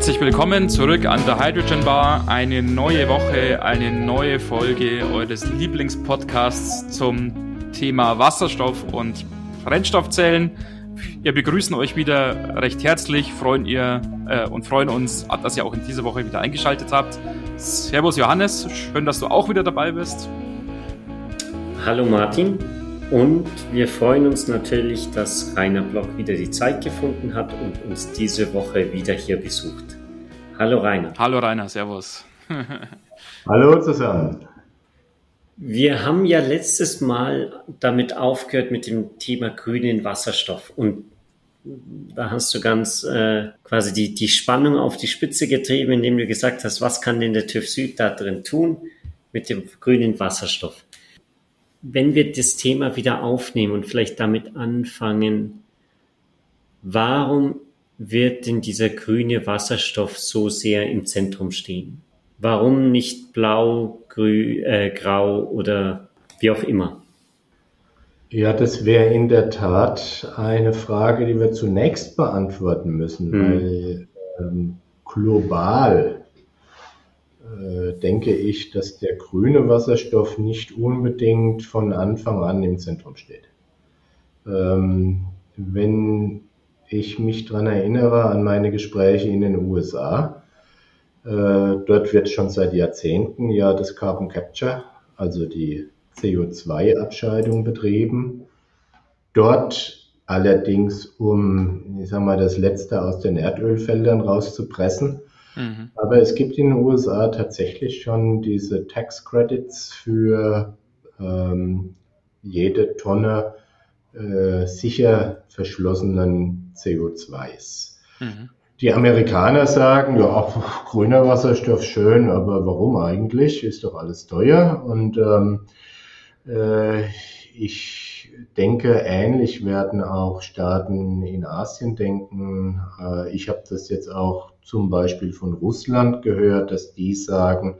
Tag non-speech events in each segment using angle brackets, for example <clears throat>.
Herzlich willkommen zurück an der Hydrogen Bar. Eine neue Woche, eine neue Folge eures Lieblingspodcasts zum Thema Wasserstoff und Brennstoffzellen. Wir begrüßen euch wieder recht herzlich, freuen ihr äh, und freuen uns, dass ihr auch in dieser Woche wieder eingeschaltet habt. Servus Johannes, schön, dass du auch wieder dabei bist. Hallo Martin und wir freuen uns natürlich, dass Rainer Block wieder die Zeit gefunden hat und uns diese Woche wieder hier besucht. Hallo Rainer. Hallo Rainer, Servus. <laughs> Hallo zusammen. Wir haben ja letztes Mal damit aufgehört mit dem Thema grünen Wasserstoff und da hast du ganz äh, quasi die, die Spannung auf die Spitze getrieben, indem du gesagt hast, was kann denn der TÜV Süd da drin tun mit dem grünen Wasserstoff? Wenn wir das Thema wieder aufnehmen und vielleicht damit anfangen, warum wird denn dieser grüne Wasserstoff so sehr im Zentrum stehen? Warum nicht blau, grün, äh, grau oder wie auch immer? Ja, das wäre in der Tat eine Frage, die wir zunächst beantworten müssen, mhm. weil ähm, global denke ich, dass der grüne Wasserstoff nicht unbedingt von Anfang an im Zentrum steht. Ähm, wenn ich mich daran erinnere an meine Gespräche in den USA, äh, dort wird schon seit Jahrzehnten ja das Carbon Capture, also die CO2-Abscheidung betrieben. Dort allerdings, um, ich sag mal, das Letzte aus den Erdölfeldern rauszupressen. Mhm. Aber es gibt in den USA tatsächlich schon diese Tax Credits für ähm, jede Tonne äh, sicher verschlossenen CO2s. Mhm. Die Amerikaner sagen, ja, <laughs> grüner Wasserstoff schön, aber warum eigentlich? Ist doch alles teuer. Und ähm, äh, ich denke, ähnlich werden auch Staaten in Asien denken. Äh, ich habe das jetzt auch zum Beispiel von Russland gehört, dass die sagen,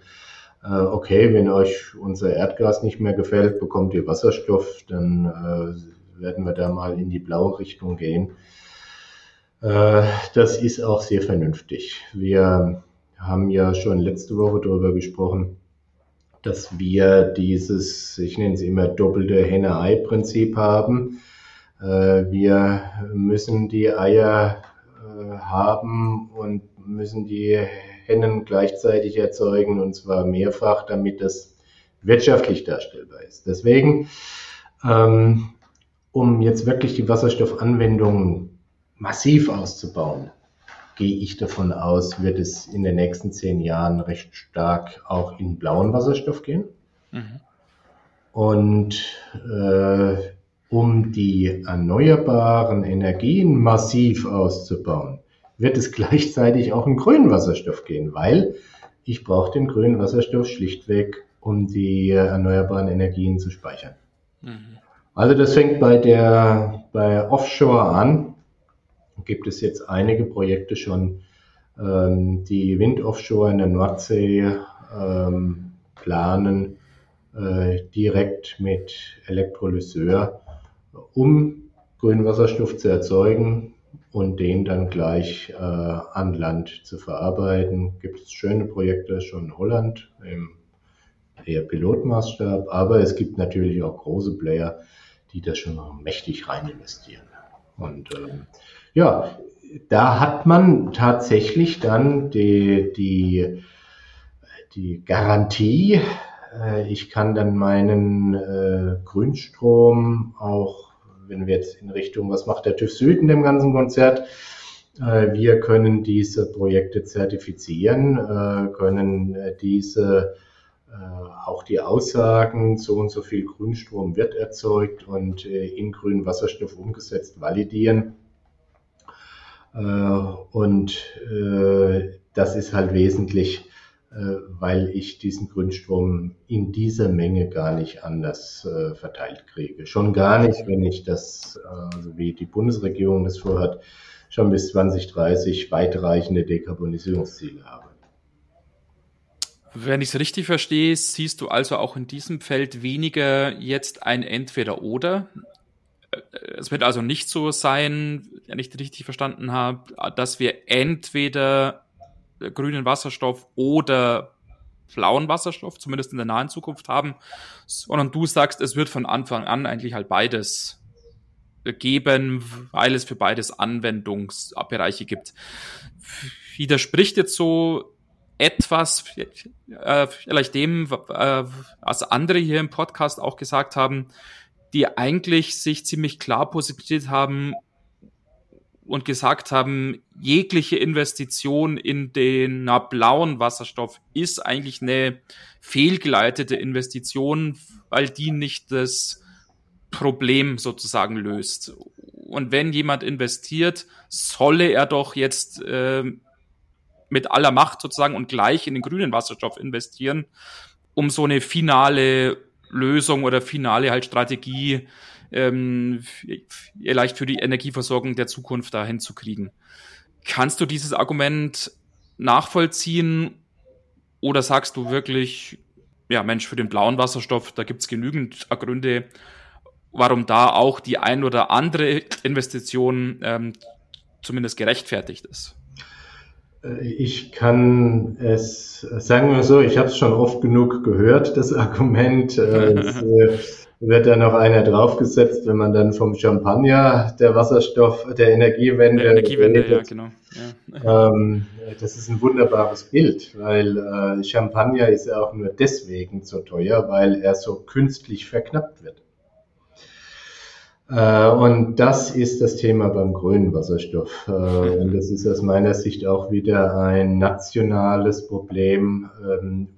äh, okay, wenn euch unser Erdgas nicht mehr gefällt, bekommt ihr Wasserstoff, dann äh, werden wir da mal in die blaue Richtung gehen. Das ist auch sehr vernünftig. Wir haben ja schon letzte Woche darüber gesprochen, dass wir dieses, ich nenne es immer doppelte Henne-Ei-Prinzip haben. Äh, wir müssen die Eier äh, haben und müssen die Hennen gleichzeitig erzeugen und zwar mehrfach, damit das wirtschaftlich darstellbar ist. Deswegen, ähm, um jetzt wirklich die Wasserstoffanwendungen massiv auszubauen, gehe ich davon aus, wird es in den nächsten zehn Jahren recht stark auch in blauen Wasserstoff gehen. Mhm. Und äh, um die erneuerbaren Energien massiv auszubauen, wird es <laughs> gleichzeitig auch in grünen Wasserstoff gehen, weil ich brauche den grünen Wasserstoff schlichtweg, um die erneuerbaren Energien zu speichern. Mhm. Also das fängt bei der bei Offshore an, gibt es jetzt einige Projekte schon, ähm, die Wind offshore in der Nordsee ähm, planen, äh, direkt mit Elektrolyseur, um grünen Wasserstoff zu erzeugen und den dann gleich äh, an Land zu verarbeiten. Gibt es schöne Projekte schon in Holland im eher Pilotmaßstab, aber es gibt natürlich auch große Player, die da schon mächtig rein investieren. Und ähm, ja, da hat man tatsächlich dann die, die, die Garantie, äh, ich kann dann meinen äh, Grünstrom auch, wenn wir jetzt in Richtung, was macht der TÜV Süd in dem ganzen Konzert, äh, wir können diese Projekte zertifizieren, äh, können äh, diese äh, auch die Aussagen, so und so viel Grünstrom wird erzeugt und in grünen Wasserstoff umgesetzt, validieren. Äh, und äh, das ist halt wesentlich, äh, weil ich diesen Grünstrom in dieser Menge gar nicht anders verteilt kriege. Schon gar nicht, wenn ich das, also wie die Bundesregierung das vorhat, schon bis 2030 weitreichende Dekarbonisierungsziele habe. Wenn ich es richtig verstehe, siehst du also auch in diesem Feld weniger jetzt ein Entweder-Oder, es wird also nicht so sein, wenn ich richtig verstanden habe, dass wir entweder grünen Wasserstoff oder blauen Wasserstoff, zumindest in der nahen Zukunft haben, sondern du sagst, es wird von Anfang an eigentlich halt beides geben, weil es für beides Anwendungsbereiche gibt. Widerspricht jetzt so etwas, äh, vielleicht dem, äh, was andere hier im Podcast auch gesagt haben, die eigentlich sich ziemlich klar positioniert haben und gesagt haben, jegliche Investition in den na, blauen Wasserstoff ist eigentlich eine fehlgeleitete Investition, weil die nicht das Problem sozusagen löst. Und wenn jemand investiert, solle er doch jetzt äh, mit aller Macht sozusagen und gleich in den grünen Wasserstoff investieren, um so eine finale Lösung oder finale halt Strategie ähm, vielleicht für die Energieversorgung der Zukunft dahin zu kriegen. Kannst du dieses Argument nachvollziehen oder sagst du wirklich, ja Mensch, für den blauen Wasserstoff, da gibt's genügend Gründe, warum da auch die ein oder andere Investition ähm, zumindest gerechtfertigt ist? Äh, ich kann es, sagen wir so, ich habe es schon oft genug gehört, das <laughs> Argument. Äh, es äh, wird da noch einer draufgesetzt, wenn man dann vom Champagner der Wasserstoff, der Energiewende. Der Energiewende, redet. ja, genau. Ja. <laughs> Ähm, das ist ein wunderbares Bild, weil äh, Champagner ist ja auch nur deswegen so teuer, weil er so künstlich verknappt wird. Äh, und das ist das Thema beim grünen Wasserstoff. Äh, <laughs> und das ist aus meiner Sicht auch wieder ein nationales Problem. Ähm,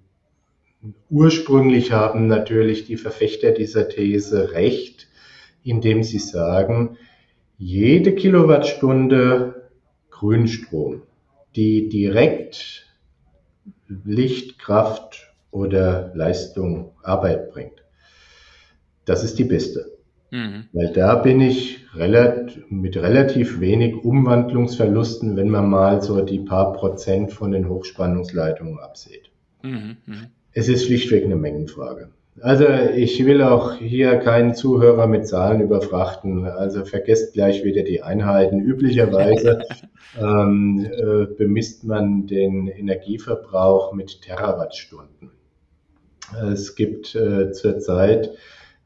ursprünglich haben natürlich die Verfechter dieser These recht, indem sie sagen, jede Kilowattstunde Grünstrom, die direkt Licht, Kraft oder Leistung, Arbeit bringt, das ist die beste. Mhm. Weil da bin ich relativ, mit relativ wenig Umwandlungsverlusten, wenn man mal so die paar Prozent von den Hochspannungsleitungen absieht. Mhm. Mhm. Es ist schlichtweg eine Mengenfrage. Also ich will auch hier keinen Zuhörer mit Zahlen überfrachten. Also vergesst gleich wieder die Einheiten. Üblicherweise <laughs> ähm, äh, bemisst man den Energieverbrauch mit Terawattstunden. Es gibt äh, zurzeit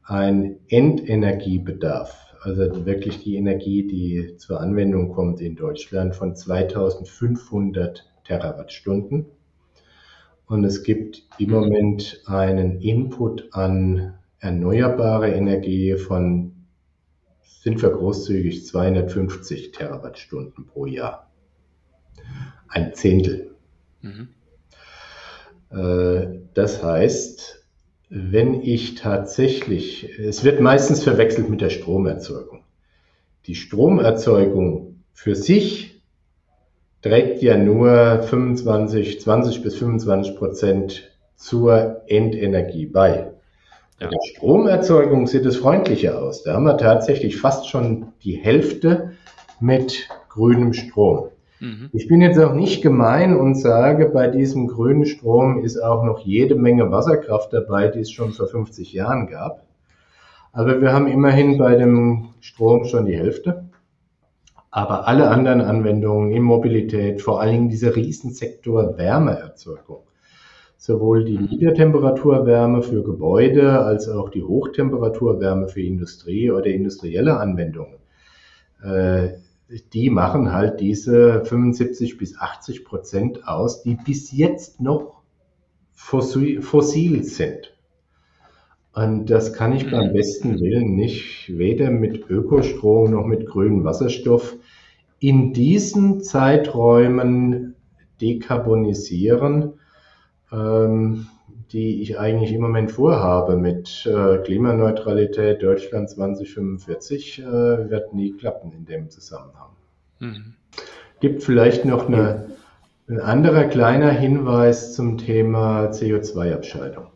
ein Endenergiebedarf, also wirklich die Energie, die zur Anwendung kommt in Deutschland von 2500 Terawattstunden. Und es gibt im Moment einen Input an erneuerbare Energie von, sind wir großzügig, 250 Terawattstunden pro Jahr. Ein Zehntel. Mhm. Äh, das heißt, wenn ich tatsächlich, es wird meistens verwechselt mit der Stromerzeugung. Die Stromerzeugung für sich trägt ja nur 25, 20 bis 25 Prozent zur Endenergie bei. Ja. Bei der Stromerzeugung sieht es freundlicher aus. Da haben wir tatsächlich fast schon die Hälfte mit grünem Strom. Mhm. Ich bin jetzt auch nicht gemein und sage, bei diesem grünen Strom ist auch noch jede Menge Wasserkraft dabei, die es schon vor 50 Jahren gab. Aber wir haben immerhin bei dem Strom schon die Hälfte. Aber alle anderen Anwendungen in Mobilität, vor allen Dingen dieser Riesensektor Wärmeerzeugung, sowohl die mhm. Niedertemperaturwärme für Gebäude als auch die Hochtemperaturwärme für Industrie oder industrielle Anwendungen, äh, die machen halt diese 75 bis 80 Prozent aus, die bis jetzt noch fossil sind. Und das kann ich beim mhm. besten Willen nicht, weder mit Ökostrom noch mit grünem Wasserstoff in diesen Zeiträumen dekarbonisieren. Ähm, die ich eigentlich im Moment vorhabe mit äh, Klimaneutralität Deutschland 2045, äh, wird nie klappen in dem Zusammenhang. Mhm. Gibt vielleicht noch eine, ein anderer kleiner Hinweis zum Thema CO2-Abscheidung.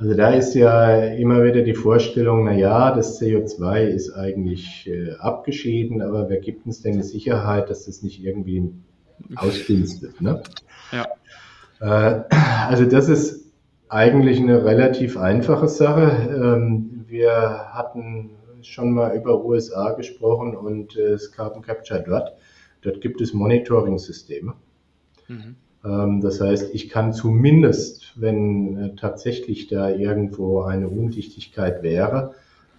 Also da ist ja immer wieder die Vorstellung, na ja, das CO2 ist eigentlich äh, abgeschieden, aber wer gibt uns denn die Sicherheit, dass das nicht irgendwie ausdünstet? Ne? Ja. Äh, <clears throat> also das ist eigentlich eine relativ einfache Sache. Ähm, wir hatten schon mal über USA gesprochen und das Carbon Capture dort. Dort gibt es Monitoring-Systeme. Mhm. Ähm, das heißt, ich kann zumindest, wenn äh, tatsächlich da irgendwo eine Undichtigkeit wäre,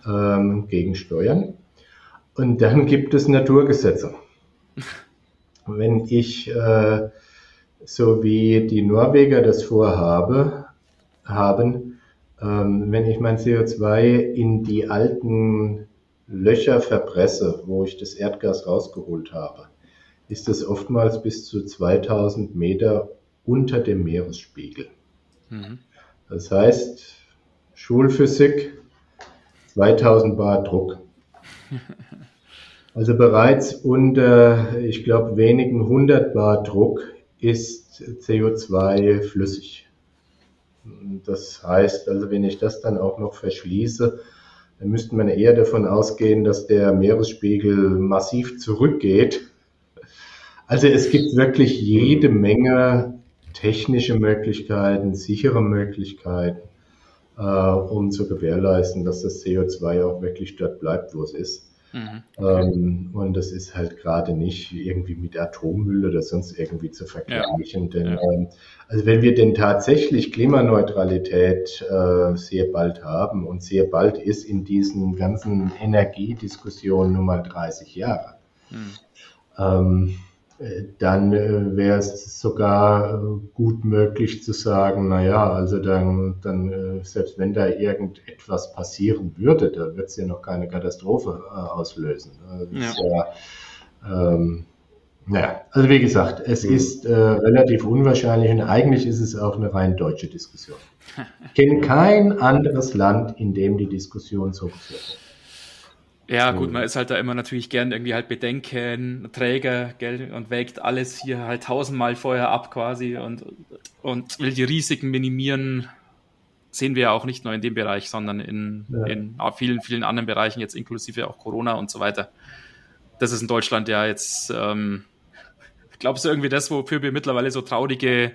ähm, gegensteuern. Und dann gibt es Naturgesetze. <laughs> Wenn ich, äh, so wie die Norweger das vorhabe, haben, ähm, wenn ich mein CO2 in die alten Löcher verpresse, wo ich das Erdgas rausgeholt habe, ist es oftmals bis zu 2000 Meter unter dem Meeresspiegel. Mhm. Das heißt, Schulphysik, 2000 Bar Druck. <laughs> Also bereits unter, ich glaube, wenigen 100 Bar Druck ist CO2 flüssig. Das heißt, also wenn ich das dann auch noch verschließe, dann müsste man eher davon ausgehen, dass der Meeresspiegel massiv zurückgeht. Also es gibt wirklich jede Menge technische Möglichkeiten, sichere Möglichkeiten, äh, um zu gewährleisten, dass das CO2 auch wirklich dort bleibt, wo es ist. Mhm. Ähm, und das ist halt gerade nicht irgendwie mit Atommüll oder sonst irgendwie zu vergleichen. Ja. Denn ja. ähm, also wenn wir denn tatsächlich Klimaneutralität äh, sehr bald haben und sehr bald ist in diesen ganzen Energiediskussionen nun mal 30 Jahre. Mhm. Ähm, dann äh, wäre es sogar äh, gut möglich zu sagen, na ja, also dann, dann äh, selbst wenn da irgendetwas passieren würde, da wird es ja noch keine Katastrophe äh, auslösen. Also das ja. ja ähm, naja, also wie gesagt, es mhm. ist äh, relativ unwahrscheinlich und eigentlich ist es auch eine rein deutsche Diskussion. Ich kenne kein anderes Land, in dem die Diskussion so geführt wird. Ja, gut, man ist halt da immer natürlich gern irgendwie halt Bedenken, Träger, gell, und wägt alles hier halt tausendmal vorher ab quasi und, und will die Risiken minimieren. Sehen wir ja auch nicht nur in dem Bereich, sondern in, ja. in vielen, vielen anderen Bereichen, jetzt inklusive auch Corona und so weiter. Das ist in Deutschland ja jetzt, ähm, glaubst du irgendwie das, wofür wir mittlerweile so traurige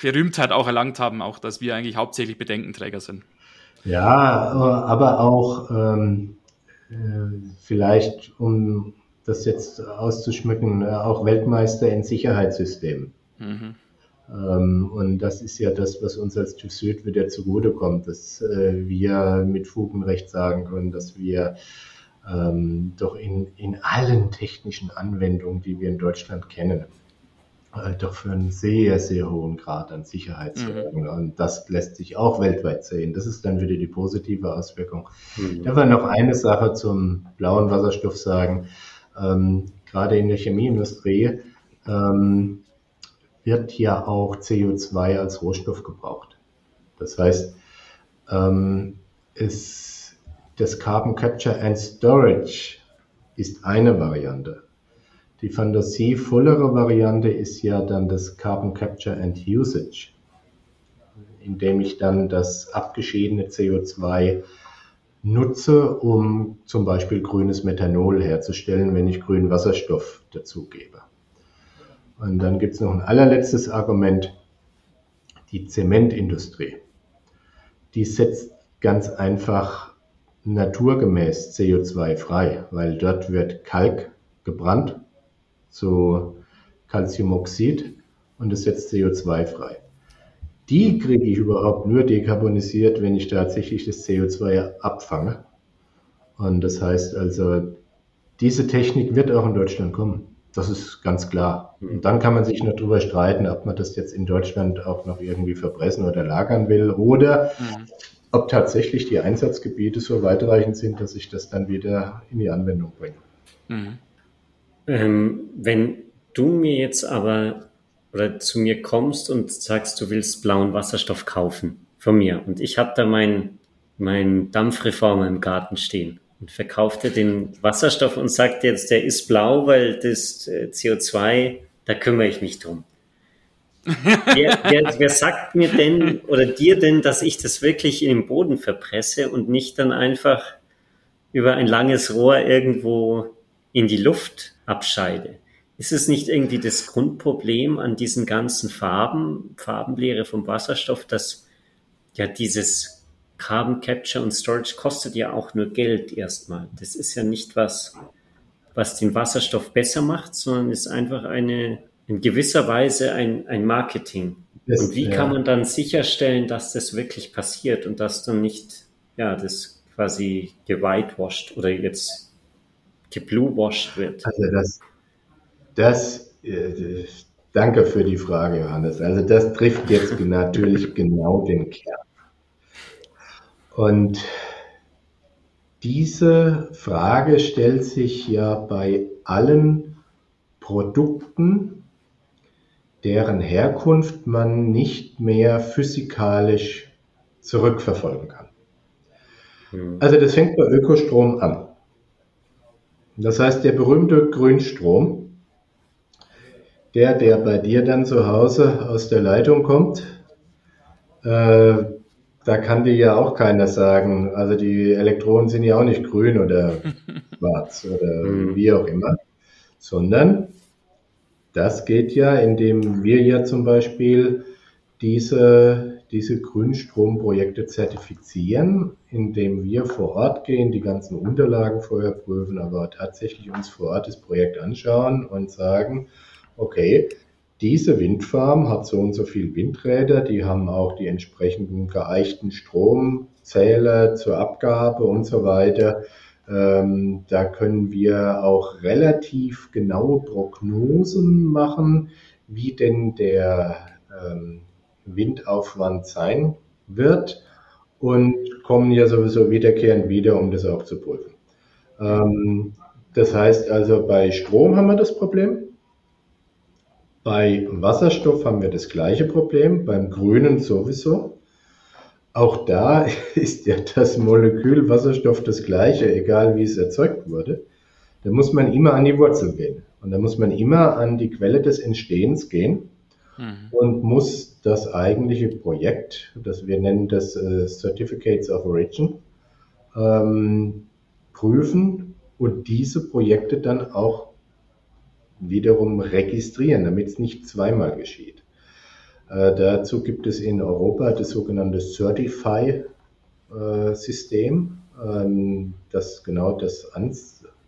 Berühmtheit auch erlangt haben, auch, dass wir eigentlich hauptsächlich Bedenkenträger sind? Ja, aber auch, ähm äh, vielleicht, um das jetzt auszuschmücken, äh, auch Weltmeister in Sicherheitssystemen. Mhm. Ähm, und das ist ja das, was uns als TÜV Süd wieder zugutekommt, dass äh, wir mit Fug und Recht sagen können, dass wir ähm, doch in, in allen technischen Anwendungen, die wir in Deutschland kennen, äh, doch für einen sehr, sehr hohen Grad an Sicherheit. Mhm. Und das lässt sich auch weltweit sehen. Das ist dann wieder die positive Auswirkung. Mhm. Ich darf noch eine Sache zum blauen Wasserstoff sagen. Ähm, gerade in der Chemieindustrie ähm, wird ja auch CO2 als Rohstoff gebraucht. Das heißt, ähm, es, das Carbon Capture and Storage ist eine Variante. Die fantasievollere Variante ist ja dann das Carbon Capture and Usage, indem ich dann das abgeschiedene CO2 nutze, um zum Beispiel grünes Methanol herzustellen, wenn ich grünen Wasserstoff dazugebe. Und dann gibt es noch ein allerletztes Argument, die Zementindustrie. Die setzt ganz einfach naturgemäß CO2 frei, weil dort wird Kalk gebrannt zu Calciumoxid und es setzt CO2 frei. Die kriege ich überhaupt nur dekarbonisiert, wenn ich tatsächlich das CO2 abfange. Und das heißt also, diese Technik wird auch in Deutschland kommen. Das ist ganz klar. Und dann kann man sich noch darüber streiten, ob man das jetzt in Deutschland auch noch irgendwie verpressen oder lagern will oder mhm. ob tatsächlich die Einsatzgebiete so weitreichend sind, dass ich das dann wieder in die Anwendung bringe. Mhm. Ähm, wenn du mir jetzt aber oder zu mir kommst und sagst, du willst blauen Wasserstoff kaufen von mir und ich habe da meinen mein Dampfreformer im Garten stehen und verkauft dir den Wasserstoff und sagt jetzt, der ist blau, weil das äh, CO2, da kümmere ich mich drum. wer, wer, wer, sagt mir denn oder dir denn, dass ich das wirklich in den Boden verpresse und nicht dann einfach über ein langes Rohr irgendwo in die Luft abscheide. Ist es nicht irgendwie das Grundproblem an diesen ganzen Farben, Farbenlehre vom Wasserstoff, dass ja dieses Carbon Capture und Storage kostet ja auch nur Geld erstmal. Das ist ja nicht was, was den Wasserstoff besser macht, sondern ist einfach eine in gewisser Weise ein, ein Marketing. Das, und wie ja. kann man dann sicherstellen, dass das wirklich passiert und dass dann nicht, ja, das quasi gewhitewashed oder jetzt gebluewashed wird? Also das, das, äh, danke für die Frage, Johannes. Also das trifft jetzt <laughs> natürlich genau den Kern. Und diese Frage stellt sich ja bei allen Produkten, deren Herkunft man nicht mehr physikalisch zurückverfolgen kann. Hm. Also das fängt bei Ökostrom an. Das heißt, der berühmte Grünstrom, der, der bei dir dann zu Hause aus der Leitung kommt, äh, da kann dir ja auch keiner sagen, also die Elektronen sind ja auch nicht grün oder <laughs> schwarz oder hm. wie auch immer, sondern das geht ja, indem wir ja zum Beispiel diese, diese Grünstromprojekte zertifizieren, indem wir vor Ort gehen, die ganzen Unterlagen vorher prüfen, aber tatsächlich uns vor Ort das Projekt anschauen und sagen, okay, diese Windfarm hat so und so viel Windräder, die haben auch die entsprechenden geeichten Stromzähler zur Abgabe und so weiter. Ähm, da können wir auch relativ genaue Prognosen machen, wie denn der ähm, Windaufwand sein wird und kommen ja sowieso wiederkehrend wieder, um das auch zu prüfen. Ähm, das heißt also, bei Strom haben wir das Problem. Bei Wasserstoff haben wir das gleiche Problem, beim Grünen sowieso. Auch da <laughs> ist ja das Molekül Wasserstoff das gleiche, egal wie es erzeugt wurde. Da muss man immer an die Wurzel gehen. Und da muss man immer an die Quelle des Entstehens gehen mhm. und muss das eigentliche Projekt, das wir nennen das äh, Certificates of Origin, ähm, prüfen und diese Projekte dann auch wiederum registrieren, damit es nicht zweimal geschieht. Äh, dazu gibt es in Europa das sogenannte Certify-System, ähm, das genau das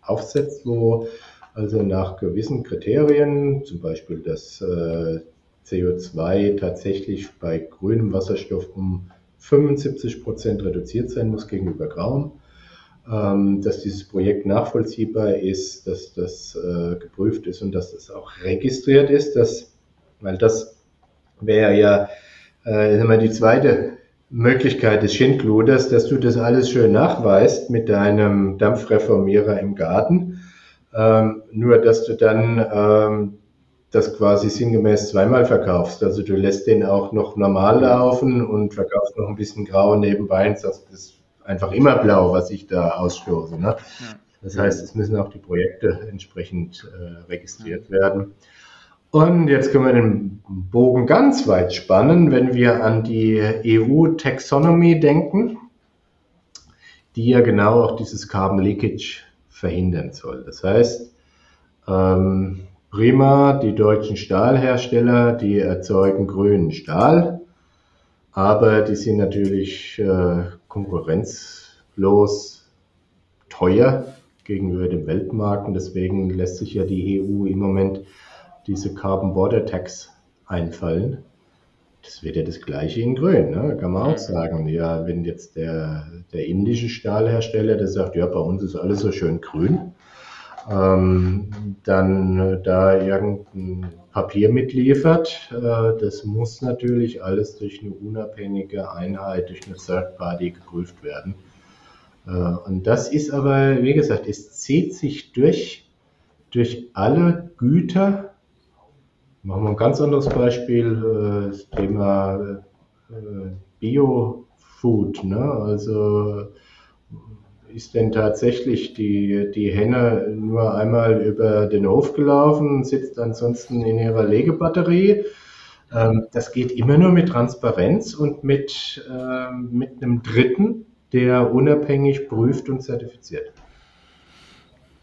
aufsetzt, wo also nach gewissen Kriterien, zum Beispiel das äh, CO2 tatsächlich bei grünem Wasserstoff um 75 Prozent reduziert sein muss gegenüber grauem, ähm, dass dieses Projekt nachvollziehbar ist, dass das äh, geprüft ist und dass das auch registriert ist, dass, weil das wäre ja äh, immer die zweite Möglichkeit des Schindluders, dass du das alles schön nachweist mit deinem Dampfreformierer im Garten. Ähm, nur, dass du dann ähm, das quasi sinngemäß zweimal verkaufst. Also du lässt den auch noch normal laufen und verkaufst noch ein bisschen grau nebenbei und sagst, das ist einfach immer blau, was ich da ausstoße. Ne? Ja. Das heißt, es müssen auch die Projekte entsprechend äh, registriert ja. werden. Und jetzt können wir den Bogen ganz weit spannen, wenn wir an die EU-Taxonomy denken, die ja genau auch dieses Carbon Leakage verhindern soll. Das heißt, ähm, prima, die deutschen Stahlhersteller, die erzeugen grünen Stahl, aber die sind natürlich äh, konkurrenzlos teuer gegenüber dem Weltmarkt und deswegen lässt sich ja die EU im Moment diese Carbon Border Tax einfallen. Das wird ja das gleiche in Grün, ne? kann man auch sagen. Ja, wenn jetzt der, der indische Stahlhersteller, der sagt, ja, bei uns ist alles so schön grün, ähm, dann äh, da irgendein Papier mitliefert, äh, das muss natürlich alles durch eine unabhängige Einheit, durch eine Third Party geprüft werden. Äh, und das ist aber, wie gesagt, es zieht sich durch, durch alle Güter, Machen wir ein ganz anderes Beispiel, äh, das Thema äh, Bio-Food. Ne? Also ist denn tatsächlich die, die Henne nur einmal über den Hof gelaufen, sitzt ansonsten in ihrer Legebatterie? Ähm, das geht immer nur mit Transparenz und mit, ähm, mit einem Dritten, der unabhängig prüft und zertifiziert.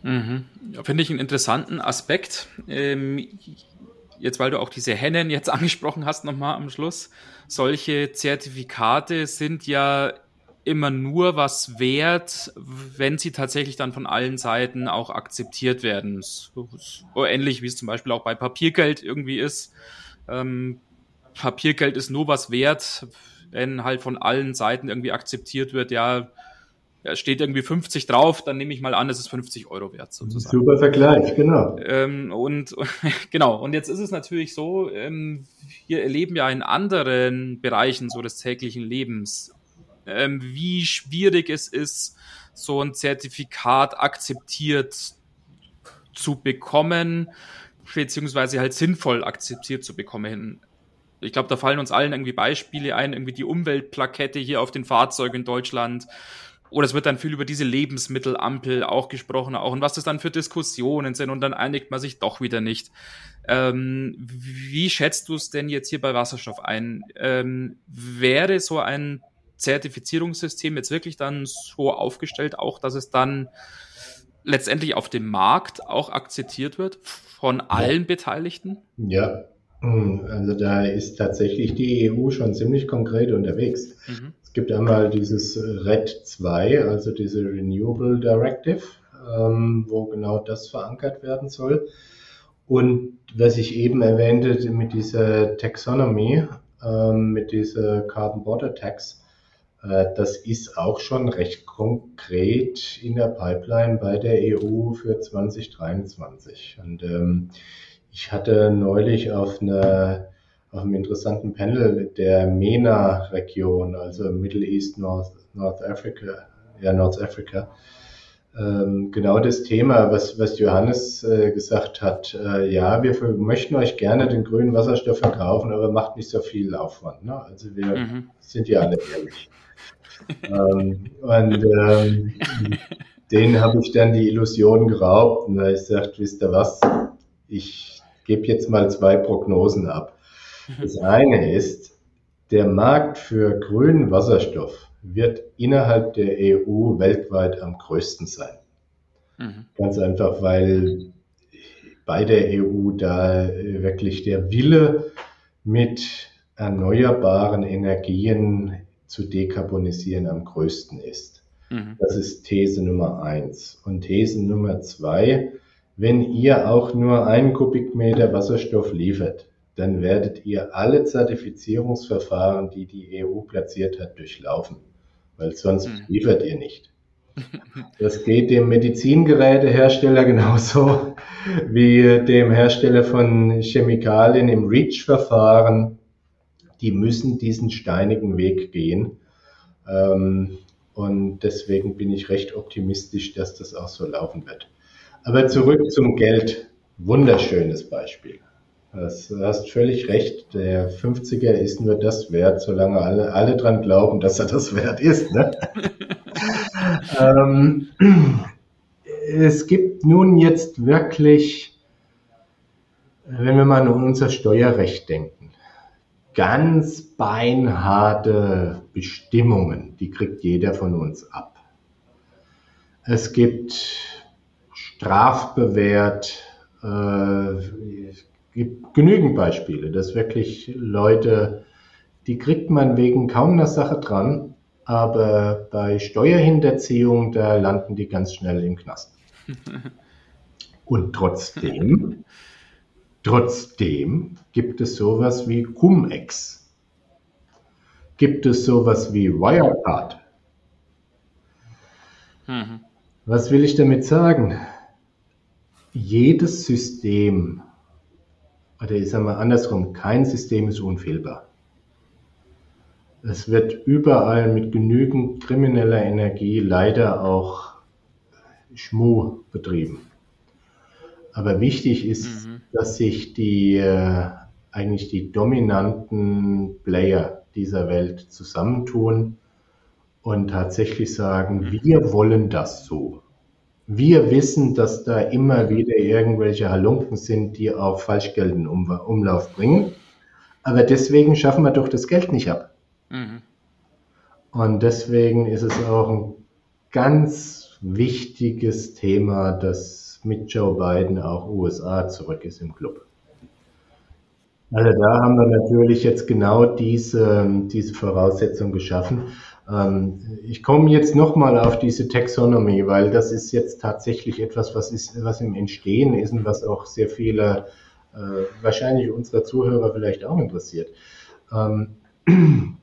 Mhm. Finde ich einen interessanten Aspekt. Ähm, jetzt weil du auch diese Hennen jetzt <laughs> angesprochen hast, nochmal am Schluss, solche Zertifikate sind ja immer nur was wert, wenn sie tatsächlich dann von allen Seiten auch akzeptiert werden. So, so ähnlich wie es zum Beispiel auch bei Papiergeld irgendwie ist. Ähm, Papiergeld ist nur was wert, wenn halt von allen Seiten irgendwie akzeptiert wird, ja, ja, steht irgendwie 50 drauf, dann nehme ich mal an, es ist 50 Euro wert sozusagen. Super Vergleich, genau. Ähm, und <laughs> genau, und jetzt ist es natürlich so, ähm, wir erleben ja in anderen Bereichen so des täglichen Lebens, ähm, wie schwierig es ist, so ein Zertifikat akzeptiert zu bekommen, beziehungsweise halt sinnvoll akzeptiert zu bekommen. Ich glaube, da fallen uns allen irgendwie Beispiele ein, irgendwie die Umweltplakette hier auf den Fahrzeugen in Deutschland oder es wird dann viel über diese Lebensmittelampel auch gesprochen, auch und was das dann für Diskussionen sind und dann einigt man sich doch wieder nicht. Ähm, wie schätzt du es denn jetzt hier bei Wasserstoff ein? Ähm, wäre so ein Zertifizierungssystem jetzt wirklich dann so aufgestellt, auch dass es dann letztendlich auf dem Markt auch akzeptiert wird von allen ja. Beteiligten? Ja, also da ist tatsächlich die EU schon ziemlich konkret unterwegs. Mhm gibt einmal dieses RED 2, also diese Renewable Directive, ähm, wo genau das verankert werden soll. Und was ich eben erwähnte mit dieser Taxonomy, ähm, mit dieser Carbon Border Tax, das ist auch schon recht konkret in der Pipeline bei der EU für 2023. Und ähm, ich hatte neulich auf einer auf einem interessanten Panel der MENA-Region, also Middle East, North, North Africa, ja, North Africa. Ähm, genau das Thema, was, was Johannes äh, gesagt hat. Äh, ja, wir möchten euch gerne den grünen Wasserstoff verkaufen, aber macht nicht so viel Aufwand. Ne? Also wir mhm. sind ja alle ehrlich. ähm, und ähm, denen habe ich dann die Illusion geraubt und da ich gesagt, wisst ihr was, ich gebe jetzt mal zwei Prognosen ab. Das eine ist, der Markt für grünen Wasserstoff wird innerhalb der EU weltweit am größten sein. Mhm. Ganz einfach, weil bei der EU da wirklich der Wille mit erneuerbaren Energien zu dekarbonisieren am größten ist. Mhm. Das ist These Nummer eins. Und These Nummer zwei, wenn ihr auch nur einen Kubikmeter Wasserstoff liefert, dann werdet ihr alle Zertifizierungsverfahren, die die EU platziert hat, durchlaufen, weil sonst hm. liefert ihr nicht. Das geht dem Medizingerätehersteller genauso <laughs> wie dem Hersteller von Chemikalien im REACH-Verfahren. Die müssen diesen steinigen Weg gehen. Ähm, und deswegen bin ich recht optimistisch, dass das auch so laufen wird. Aber zurück zum Geld. Wunderschönes Beispiel. Du hast völlig recht. Der 50er ist nur das wert, solange alle, alle dran glauben, dass er das wert ist. Ne? <laughs> ähm, es gibt nun jetzt wirklich, wenn wir mal an unser Steuerrecht denken, ganz beinharte Bestimmungen, die kriegt jeder von uns ab. Es gibt strafbewehrt, äh, gibt genügend Beispiele, dass wirklich Leute, die kriegt man wegen kaum einer Sache dran, aber bei Steuerhinterziehung, da landen die ganz schnell im Knast. <laughs> Und trotzdem, trotzdem gibt es sowas wie Cum-Ex. Gibt es sowas wie Wirecard. Mhm. Was will ich damit sagen? Jedes System oder ich sage mal andersrum, kein System ist unfehlbar. Es wird überall mit genügend krimineller Energie leider auch Schmu betrieben. Aber wichtig ist, mhm. dass sich die äh, eigentlich die dominanten Player dieser Welt zusammentun und tatsächlich sagen, mhm. wir wollen das so. Wir wissen, dass da immer wieder irgendwelche Halunken sind, die auch Falschgeld in Umlauf bringen. Aber deswegen schaffen wir doch das Geld nicht ab. Mhm. Und deswegen ist es auch ein ganz wichtiges Thema, dass mit Joe Biden auch USA zurück ist im Club. Also da haben wir natürlich jetzt genau diese, diese Voraussetzung geschaffen. Ähm, ich komme jetzt nochmal auf diese Taxonomy, weil das ist jetzt tatsächlich etwas, was, ist, was im Entstehen ist und was auch sehr viele, äh, wahrscheinlich unserer Zuhörer vielleicht auch interessiert. Ähm, <clears throat>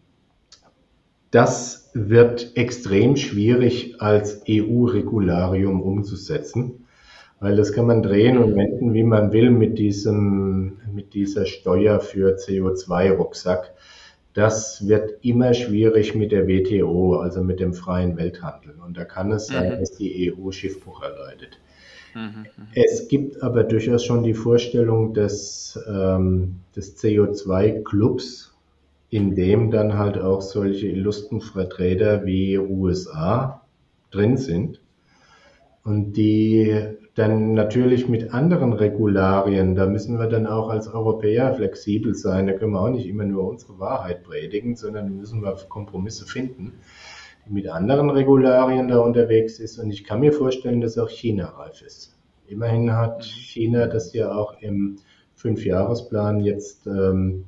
das wird extrem schwierig als EU-Regularium umzusetzen, weil das kann man drehen und wenden, wie man will, mit diesem, mit dieser Steuer für CO2-Rucksack. Das wird immer schwierig mit der WTO, also mit dem freien Welthandel. Und da kann es sein, mhm. dass die EU Schiffbruch erleidet. Mhm, mhm. Es gibt aber durchaus schon die Vorstellung des, ähm, des CO2-Clubs, in dem dann halt auch solche illustren Vertreter wie USA drin sind und die dann natürlich mit anderen Regularien, da müssen wir dann auch als Europäer flexibel sein, da können wir auch nicht immer nur unsere Wahrheit predigen, sondern müssen wir Kompromisse finden, die mit anderen Regularien da unterwegs ist. Und ich kann mir vorstellen, dass auch China reif ist. Immerhin hat China das ja auch im Fünfjahresplan jetzt ähm,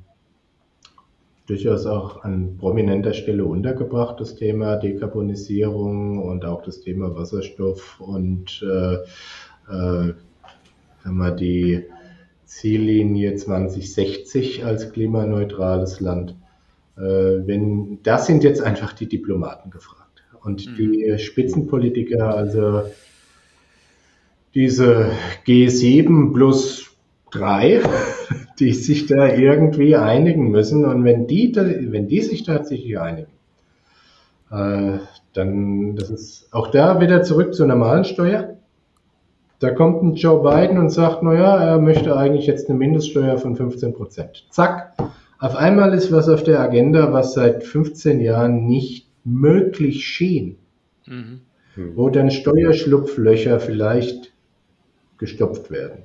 durchaus auch an prominenter Stelle untergebracht, das Thema Dekarbonisierung und auch das Thema Wasserstoff und äh, äh, haben wir die Ziellinie 2060 als klimaneutrales Land. Äh, wenn, das sind jetzt einfach die Diplomaten gefragt. Und mhm. die Spitzenpolitiker, also diese G7 plus drei, <laughs> die sich da irgendwie einigen müssen. Und wenn die, wenn die sich tatsächlich einigen, äh, dann, das ist auch da wieder zurück zur normalen Steuer. Da kommt ein Joe Biden und sagt, naja, er möchte eigentlich jetzt eine Mindeststeuer von 15 Prozent. Zack. Auf einmal ist was auf der Agenda, was seit 15 Jahren nicht möglich schien. Mhm. Wo dann Steuerschlupflöcher vielleicht gestopft werden.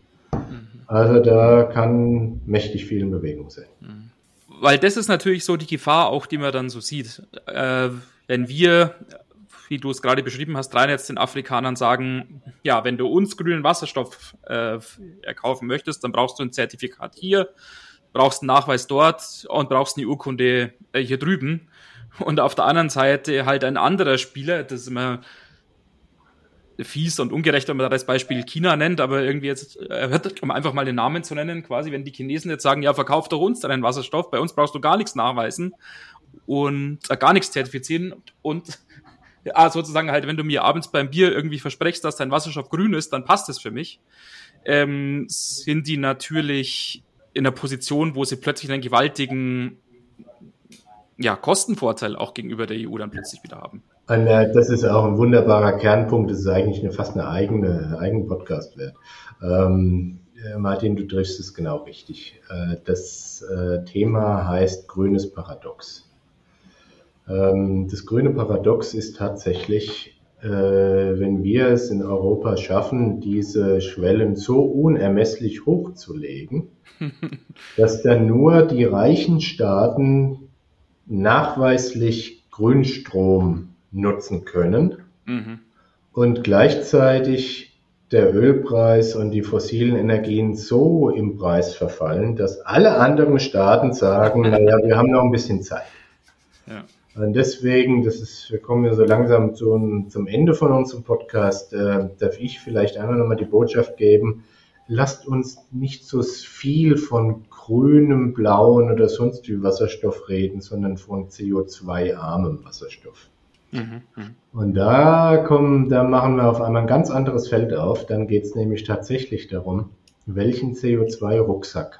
Also da kann mächtig viel in Bewegung sein. Mhm. Weil das ist natürlich so die Gefahr auch, die man dann so sieht. Äh, wenn wir, wie du es gerade beschrieben hast, rein jetzt den Afrikanern sagen, ja, wenn du uns grünen Wasserstoff äh, erkaufen möchtest, dann brauchst du ein Zertifikat hier, brauchst einen Nachweis dort und brauchst eine Urkunde äh, hier drüben. Und auf der anderen Seite halt ein anderer Spieler, das ist immer fies und ungerecht, wenn man da das Beispiel China nennt, aber irgendwie jetzt, äh, um einfach mal den Namen zu nennen, quasi, wenn die Chinesen jetzt sagen, ja, verkauf doch uns deinen Wasserstoff, bei uns brauchst du gar nichts nachweisen und äh, gar nichts zertifizieren und ja, sozusagen halt, wenn du mir abends beim Bier irgendwie versprichst, dass dein Wasserstoff grün ist, dann passt es für mich, ähm, sind die natürlich in einer Position, wo sie plötzlich einen gewaltigen ja, Kostenvorteil auch gegenüber der EU dann plötzlich wieder haben. Und, äh, das ist auch ein wunderbarer Kernpunkt. Das ist eigentlich eine, fast eine eigene, eigene Podcast wert. Ähm, äh, Martin, du triffst es genau richtig. Äh, das äh, Thema heißt grünes Paradox. Ähm, das grüne Paradox ist tatsächlich, äh, wenn wir es in Europa schaffen, diese Schwellen so unermesslich hochzulegen, <laughs> dass dann nur die reichen Staaten nachweislich Grünstrom nutzen können mhm. und gleichzeitig der Ölpreis und die fossilen Energien so im Preis verfallen, dass alle anderen Staaten sagen, <laughs> naja, wir haben noch ein bisschen Zeit. Ja. Und deswegen, das ist, wir kommen ja so langsam zum, zum Ende von unserem Podcast, äh, darf ich vielleicht einmal nochmal die Botschaft geben, lasst uns nicht so viel von grünem, blauen oder sonst wie Wasserstoff reden, sondern von CO2-armem Wasserstoff. Mhm, mhm, Und da kommen, da machen wir auf einmal ein ganz anderes Feld auf. Dann geht es nämlich tatsächlich darum, welchen CO2-Rucksack,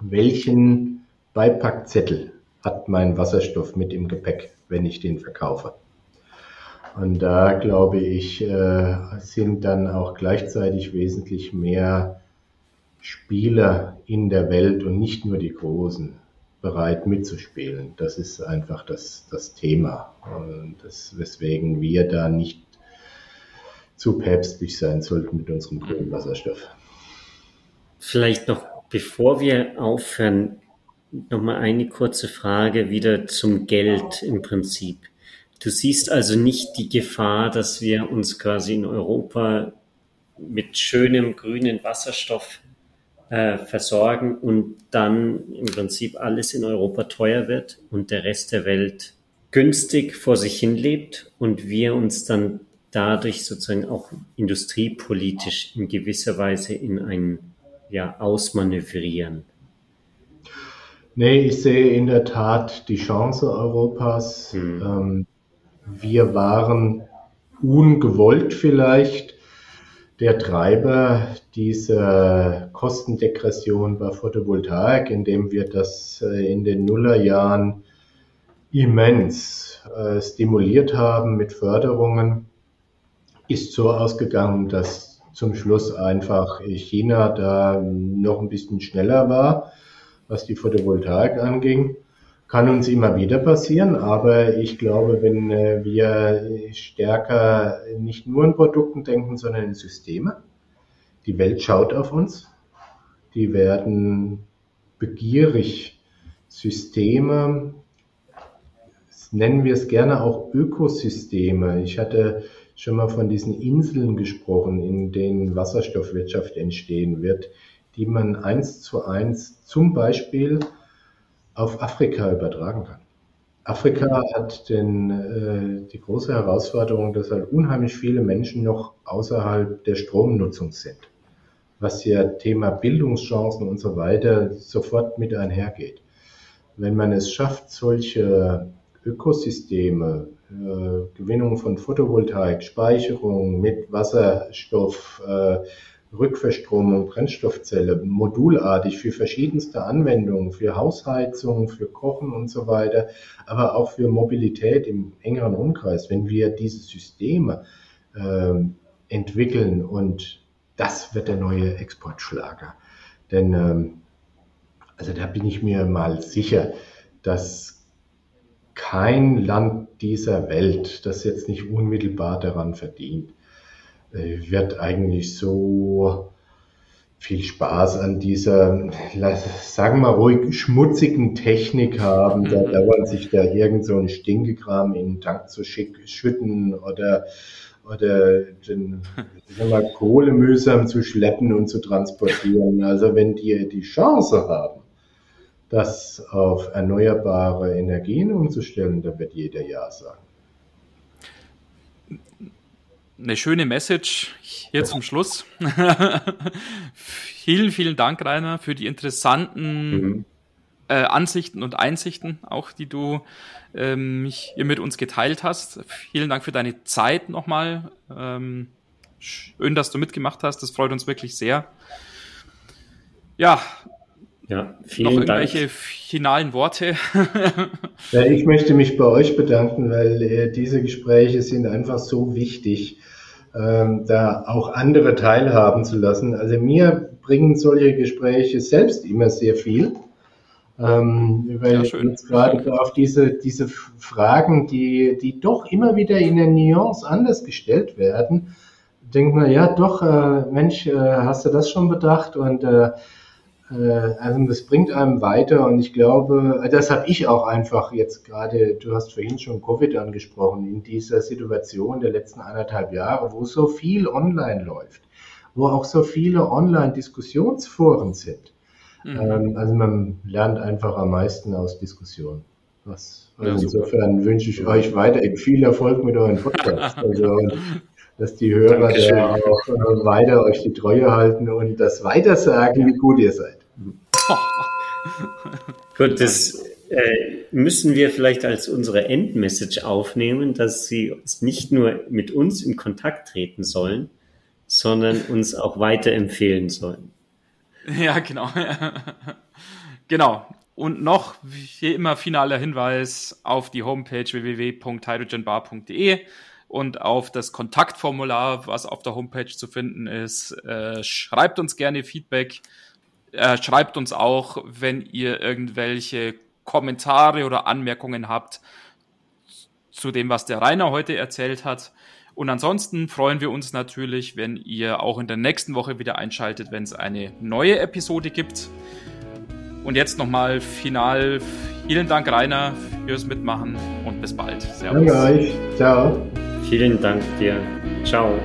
welchen Beipackzettel hat mein Wasserstoff mit im Gepäck, wenn ich den verkaufe. Und da glaube ich, äh, sind dann auch gleichzeitig wesentlich mehr Spieler in der Welt und nicht nur die Großen bereit mitzuspielen. Das ist einfach das, das Thema, das, weswegen wir da nicht zu päpstlich sein sollten mit unserem grünen Wasserstoff. Vielleicht noch, bevor wir aufhören, nochmal eine kurze Frage wieder zum Geld im Prinzip. Du siehst also nicht die Gefahr, dass wir uns quasi in Europa mit schönem grünen Wasserstoff äh, versorgen und dann im Prinzip alles in Europa teuer wird und der Rest der Welt günstig vor sich hin lebt und wir uns dann dadurch sozusagen auch industriepolitisch in gewisser Weise in ein ja, Ausmanövrieren? Nee, ich sehe in der Tat die Chance Europas. Hm. Ähm, wir waren ungewollt vielleicht der Treiber dieser Kostendegression bei Photovoltaik, indem wir das äh, in den Nullerjahren immens äh, stimuliert haben mit Förderungen, ist so ausgegangen, dass zum Schluss einfach China da noch ein bisschen schneller war, was die Photovoltaik anging. Kann uns immer wieder passieren, aber ich glaube, wenn äh, wir stärker nicht nur in Produkten denken, sondern in Systeme, die Welt schaut auf uns, die werden begierig Systeme nennen wir es gerne auch Ökosysteme. Ich hatte schon mal von diesen Inseln gesprochen, in denen Wasserstoffwirtschaft entstehen wird, die man eins zu eins zum Beispiel auf Afrika übertragen kann. Afrika hat den, äh, die große Herausforderung, dass halt unheimlich viele Menschen noch außerhalb der Stromnutzung sind, was ja Thema Bildungschancen und so weiter sofort mit einhergeht. Wenn man es schafft, solche Ökosysteme, äh, Gewinnung von Photovoltaik, Speicherung mit Wasserstoff, äh, Rückverstromung, Brennstoffzelle, modulartig für verschiedenste Anwendungen, für Hausheizung, für Kochen und so weiter, aber auch für Mobilität im engeren Umkreis. Wenn wir diese Systeme äh, entwickeln und das wird der neue Exportschlager. Denn ähm, also da bin ich mir mal sicher, dass kein Land dieser Welt, das jetzt nicht unmittelbar daran verdient, wird eigentlich so viel Spaß an dieser, sagen wir ruhig, schmutzigen Technik haben, da mhm. dauernd sich da irgend so ein Stinkekram in den Tank zu schick, schütten oder, oder den, sagen wir, Kohle mühsam zu schleppen und zu transportieren. Also wenn die die Chance haben, das auf erneuerbare Energien umzustellen, da wird jeder Ja sagen. Eine schöne Message hier zum Schluss. <laughs> vielen, vielen Dank, Rainer, für die interessanten mhm. äh, Ansichten und Einsichten, auch die du ähm, hier mit uns geteilt hast. Vielen Dank für deine Zeit nochmal. Ähm, schön, dass du mitgemacht hast. Das freut uns wirklich sehr. Ja, ja, vielen Noch irgendwelche Dank. finalen Worte? <laughs> ja, ich möchte mich bei euch bedanken, weil äh, diese Gespräche sind einfach so wichtig, ähm, da auch andere teilhaben zu lassen. Also mir bringen solche Gespräche selbst immer sehr viel. Ähm, weil ja, jetzt gerade auf diese, diese Fragen, die, die doch immer wieder in der Nuance anders gestellt werden, denkt man, ja doch, äh, Mensch, äh, hast du das schon bedacht? Und äh, also das bringt einem weiter und ich glaube, äh, das habe ich auch einfach jetzt gerade, du hast vorhin schon Covid angesprochen, in dieser Situation der letzten anderthalb Jahre, wo so viel online läuft, wo auch so viele Online-Diskussionsforen sind. Mhm. Ähm, also man lernt einfach am meisten aus Diskussionen. Was, also ja, insofern wünsche ich euch weiterhin viel Erfolg mit euren Podcasts. <laughs> Also, dass die Hörer da auch äh, weiter euch die Treue halten und das weitersagen, wie gut ihr seid. <laughs> gut, das äh, müssen wir vielleicht als unsere Endmessage aufnehmen, dass sie nicht nur mit uns in Kontakt treten sollen, sondern uns auch weiterempfehlen sollen. <laughs> Ja, genau. <laughs> genau. Und noch, wie immer, finaler Hinweis auf die Homepage www.hydrogenbar.de und auf das Kontaktformular, was auf der Homepage zu finden ist. Äh, schreibt uns gerne Feedback. Äh, schreibt uns auch, wenn ihr irgendwelche Kommentare oder Anmerkungen habt zu dem, was der Rainer heute erzählt hat. Und ansonsten freuen wir uns natürlich, wenn ihr auch in der nächsten Woche wieder einschaltet, wenn es eine neue Episode gibt. Und jetzt nochmal final vielen Dank, Rainer, fürs Mitmachen und bis bald. Servus. Danke euch. Ciao. Vielen Dank dir. Ciao.